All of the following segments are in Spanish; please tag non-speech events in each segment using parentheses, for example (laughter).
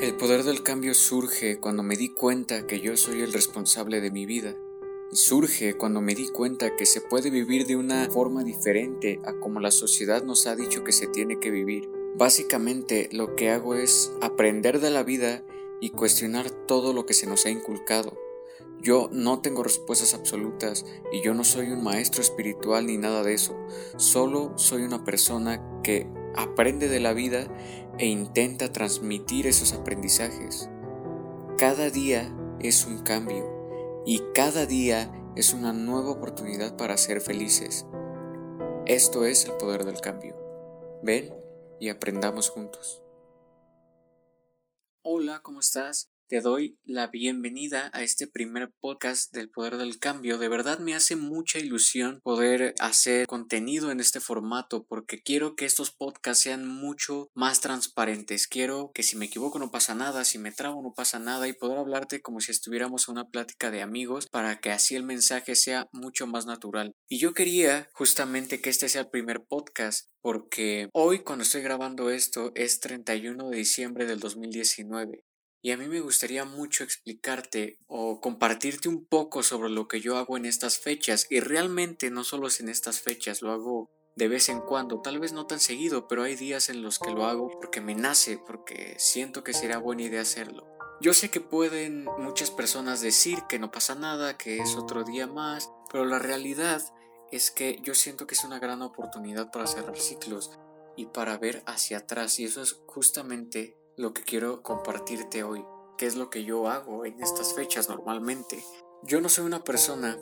El poder del cambio surge cuando me di cuenta que yo soy el responsable de mi vida. Y surge cuando me di cuenta que se puede vivir de una forma diferente a como la sociedad nos ha dicho que se tiene que vivir. Básicamente lo que hago es aprender de la vida y cuestionar todo lo que se nos ha inculcado. Yo no tengo respuestas absolutas y yo no soy un maestro espiritual ni nada de eso. Solo soy una persona que aprende de la vida e intenta transmitir esos aprendizajes. Cada día es un cambio y cada día es una nueva oportunidad para ser felices. Esto es el poder del cambio. Ven y aprendamos juntos. Hola, ¿cómo estás? Te doy la bienvenida a este primer podcast del poder del cambio. De verdad me hace mucha ilusión poder hacer contenido en este formato porque quiero que estos podcasts sean mucho más transparentes. Quiero que si me equivoco no pasa nada, si me trabo no pasa nada y poder hablarte como si estuviéramos en una plática de amigos para que así el mensaje sea mucho más natural. Y yo quería justamente que este sea el primer podcast porque hoy cuando estoy grabando esto es 31 de diciembre del 2019 y a mí me gustaría mucho explicarte o compartirte un poco sobre lo que yo hago en estas fechas. Y realmente no solo es en estas fechas, lo hago de vez en cuando, tal vez no tan seguido, pero hay días en los que lo hago porque me nace, porque siento que será buena idea hacerlo. Yo sé que pueden muchas personas decir que no pasa nada, que es otro día más, pero la realidad es que yo siento que es una gran oportunidad para cerrar ciclos y para ver hacia atrás y eso es justamente lo que quiero compartirte hoy, qué es lo que yo hago en estas fechas normalmente. Yo no soy una persona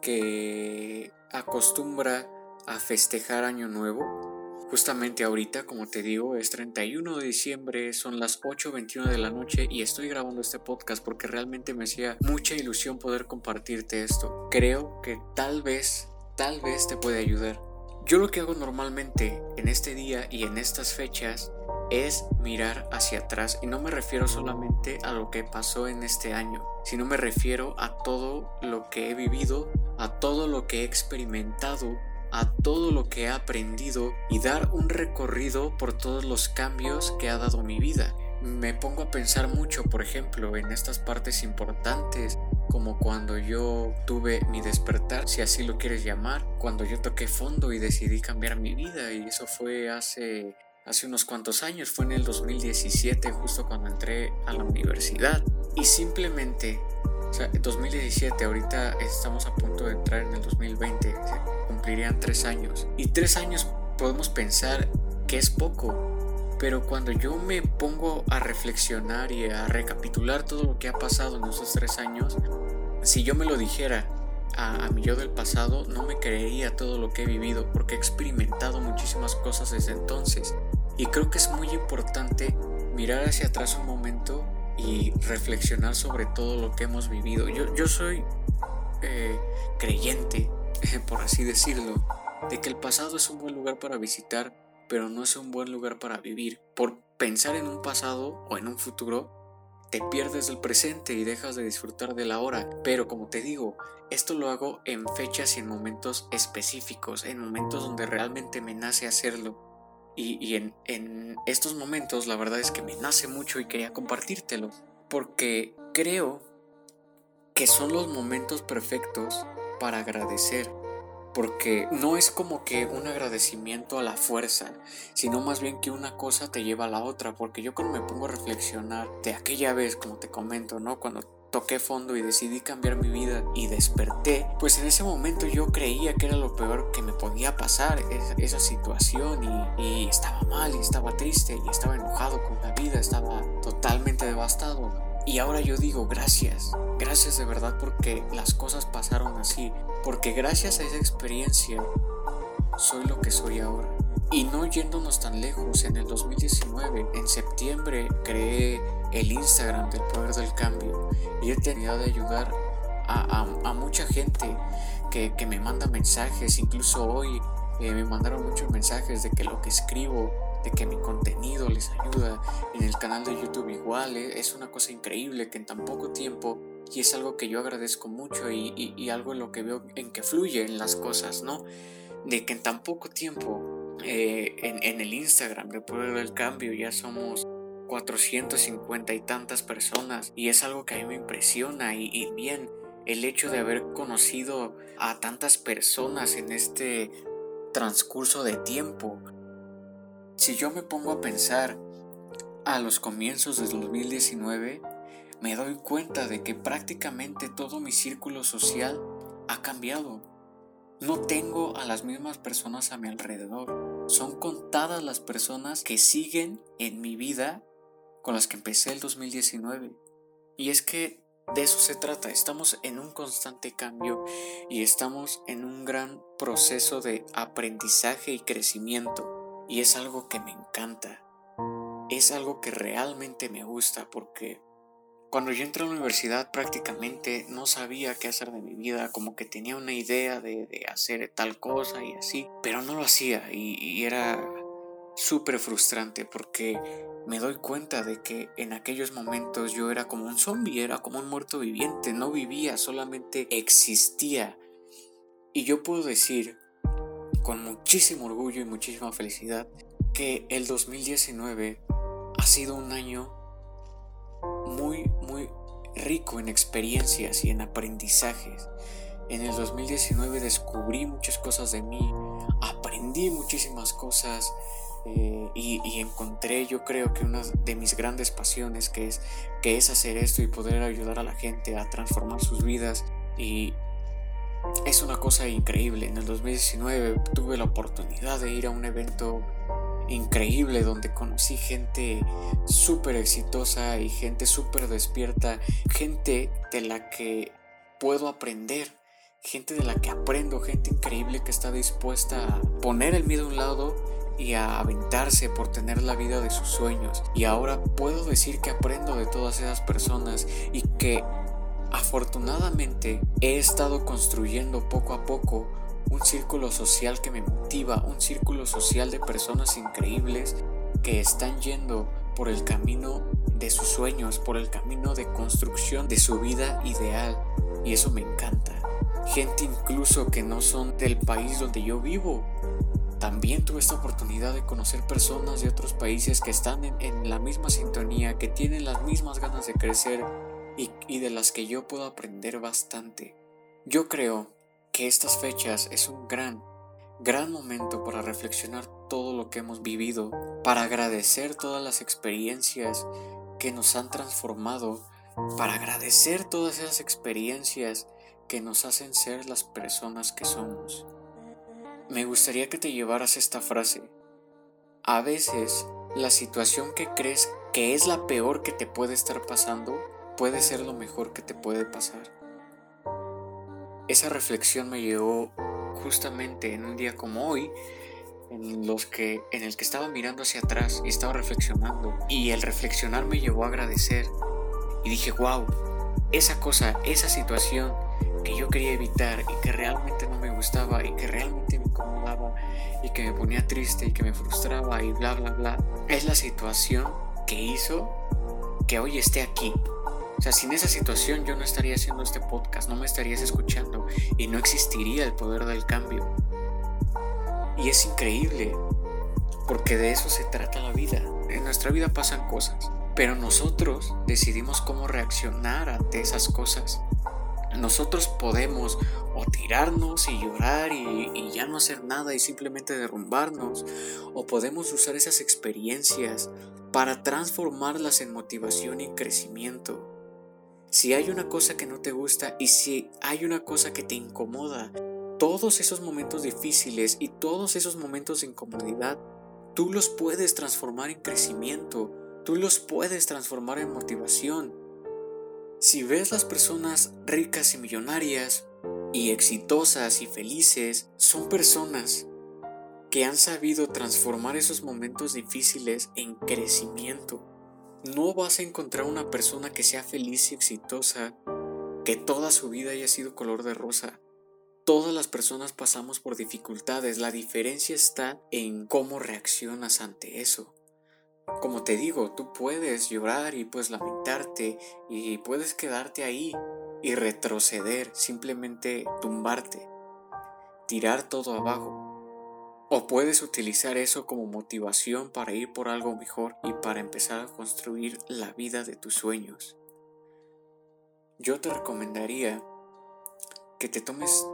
que acostumbra a festejar Año Nuevo. Justamente ahorita, como te digo, es 31 de diciembre, son las 8.21 de la noche y estoy grabando este podcast porque realmente me hacía mucha ilusión poder compartirte esto. Creo que tal vez, tal vez te puede ayudar. Yo lo que hago normalmente en este día y en estas fechas es mirar hacia atrás y no me refiero solamente a lo que pasó en este año, sino me refiero a todo lo que he vivido, a todo lo que he experimentado, a todo lo que he aprendido y dar un recorrido por todos los cambios que ha dado mi vida. Me pongo a pensar mucho, por ejemplo, en estas partes importantes, como cuando yo tuve mi despertar, si así lo quieres llamar, cuando yo toqué fondo y decidí cambiar mi vida, y eso fue hace hace unos cuantos años, fue en el 2017, justo cuando entré a la universidad. Y simplemente, o sea, 2017, ahorita estamos a punto de entrar en el 2020, cumplirían tres años. Y tres años podemos pensar que es poco, pero cuando yo me pongo a reflexionar y a recapitular todo lo que ha pasado en esos tres años, si yo me lo dijera a, a, mi yo del pasado, no me creería todo lo que he vivido porque he experimentado muchísimas cosas desde entonces. Y creo que es muy importante mirar hacia atrás un momento y reflexionar sobre todo lo que hemos vivido. Yo, yo soy eh, creyente, (laughs) por así decirlo, de que el pasado es un buen lugar para visitar, pero no es un buen lugar para vivir. Por pensar en un pasado o en un futuro, te pierdes del presente y dejas de disfrutar de la hora. Pero como te digo, esto lo hago en fechas y en momentos específicos, en momentos donde realmente me nace hacerlo. Y, en, estos momentos la verdad es que me nace mucho y quería compartírtelo. Porque creo que son los momentos perfectos para agradecer. Porque no es como que un agradecimiento a la fuerza, sino más bien que una cosa te lleva a la otra. Porque yo cuando me pongo a reflexionar de aquella vez, como te comento, ¿no? Cuando toqué fondo y decidí cambiar mi vida y desperté, pues en ese momento yo creía que era lo peor que me podía pasar esa, situación y, estaba mal y estaba triste y estaba enojado con la vida, estaba totalmente devastado. Y ahora yo digo gracias, gracias de verdad porque las cosas pasaron así, porque gracias a esa experiencia soy lo que soy ahora. Y no yéndonos tan lejos, en el 2019, en septiembre, creé el Instagram del Poder del Cambio. Y he tenido de ayudar a, mucha gente que, me manda mensajes, incluso hoy eh, me mandaron muchos mensajes de que lo que escribo, de que mi contenido les ayuda, en el canal de YouTube igual, eh, es una cosa increíble que en tan poco tiempo y es algo que yo agradezco mucho y, algo en lo que veo en que fluyen las cosas, ¿no? De que en tan poco tiempo eh, en, en, el Instagram de Poder del Cambio ya somos 450 y tantas personas y es algo que a mí me impresiona y, bien el hecho de haber conocido a tantas personas en este transcurso de tiempo. Si yo me pongo a pensar a los comienzos del 2019, me doy cuenta de que prácticamente todo mi círculo social ha cambiado. No tengo a las mismas personas a mi alrededor. Son contadas las personas que siguen en mi vida con las que empecé el 2019. Y es que de eso se trata, estamos en un constante cambio y estamos en un gran proceso de aprendizaje y crecimiento. Y es algo que me encanta, es algo que realmente me gusta porque cuando yo entré a la universidad prácticamente no sabía qué hacer de mi vida, como que tenía una idea de, hacer tal cosa y así, pero no lo hacía y, y era súper frustrante porque me doy cuenta de que en aquellos momentos yo era como un zombie, era como un muerto viviente, no vivía, solamente existía. Y yo puedo decir con muchísimo orgullo y muchísima felicidad que el 2019 ha sido un año muy, muy rico en experiencias y en aprendizajes. En el 2019 descubrí muchas cosas de mí, aprendí muchísimas cosas, eh, y, encontré yo creo que una de mis grandes pasiones que es, que es hacer esto y poder ayudar a la gente a transformar sus vidas y es una cosa increíble. En el 2019 tuve la oportunidad de ir a un evento increíble donde conocí gente súper exitosa y gente súper despierta, gente de la que puedo aprender, gente de la que aprendo, gente increíble que está dispuesta a poner el miedo a un lado y a aventarse por tener la vida de sus sueños. Y ahora puedo decir que aprendo de todas esas personas y que afortunadamente he estado construyendo poco a poco un círculo social que me motiva, un círculo social de personas increíbles que están yendo por el camino de sus sueños, por el camino de construcción de su vida ideal. Y eso me encanta. Gente incluso que no son del país donde yo vivo, también tuve esta oportunidad de conocer personas de otros países que están en, la misma sintonía, que tienen las mismas ganas de crecer y, y de las que yo puedo aprender bastante. Yo creo que estas fechas es un gran, gran momento para reflexionar todo lo que hemos vivido, para agradecer todas las experiencias que nos han transformado, para agradecer todas esas experiencias que nos hacen ser las personas que somos. Me gustaría que te llevaras esta frase. A veces, la situación que crees que es la peor que te puede estar pasando puede ser lo mejor que te puede pasar. Esa reflexión me llegó justamente en un día como hoy, en, los que, en el que estaba mirando hacia atrás y estaba reflexionando. Y el reflexionar me llevó a agradecer. Y dije, wow, esa cosa, esa situación que yo quería evitar y que realmente no me gustaba y que realmente me incomodaba y que me ponía triste y que me frustraba y bla bla bla, es la situación que hizo que hoy esté aquí. O sea, sin esa situación yo no estaría haciendo este podcast, no me estarías escuchando y no existiría el poder del cambio. Y es increíble, porque de eso se trata la vida. En nuestra vida pasan cosas, pero nosotros decidimos cómo reaccionar ante esas cosas nosotros podemos o tirarnos y llorar y, ya no hacer nada y simplemente derrumbarnos, o podemos usar esas experiencias para transformarlas en motivación y crecimiento. Si hay una cosa que no te gusta y si hay una cosa que te incomoda, todos esos momentos difíciles y todos esos momentos de incomodidad, tú los puedes transformar en crecimiento, tú los puedes transformar en motivación. Si ves las personas ricas y millonarias y exitosas y felices, son personas que han sabido transformar esos momentos difíciles en crecimiento. No vas a encontrar una persona que sea feliz y exitosa, que toda su vida haya sido color de rosa. Todas las personas pasamos por dificultades, la diferencia está en cómo reaccionas ante eso. Como te digo, tú puedes llorar y puedes lamentarte y puedes quedarte ahí y retroceder, simplemente tumbarte, tirar todo abajo. O puedes utilizar eso como motivación para ir por algo mejor y para empezar a construir la vida de tus sueños. Yo te recomendaría que te tomes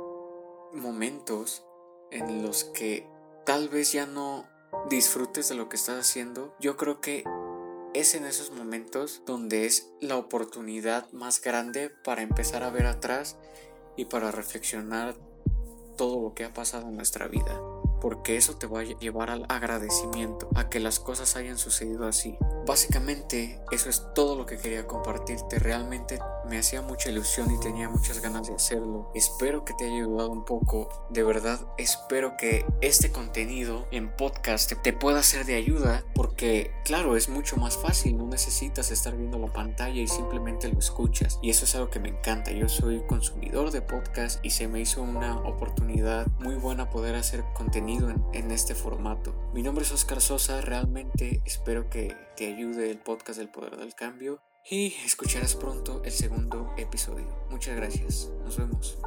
momentos en los que tal vez ya no disfrutes de lo que estás haciendo. Yo creo que es en esos momentos donde es la oportunidad más grande para empezar a ver atrás y para reflexionar todo lo que ha pasado en nuestra vida porque eso te va a llevar al agradecimiento, a que las cosas hayan sucedido así. Básicamente eso es todo lo que quería compartirte, realmente me hacía mucha ilusión y tenía muchas ganas de hacerlo. Espero que te haya ayudado un poco, de verdad espero que este contenido en podcast te, pueda ser de ayuda, porque claro, es mucho más fácil, no necesitas estar viendo la pantalla y simplemente lo escuchas. Y eso es algo que me encanta, yo soy consumidor de podcast y se me hizo una oportunidad muy buena poder hacer contenido en, este formato. Mi nombre es Oscar Sosa, realmente espero que te ayude el podcast del poder del cambio y escucharás pronto el segundo episodio. Muchas gracias, nos vemos.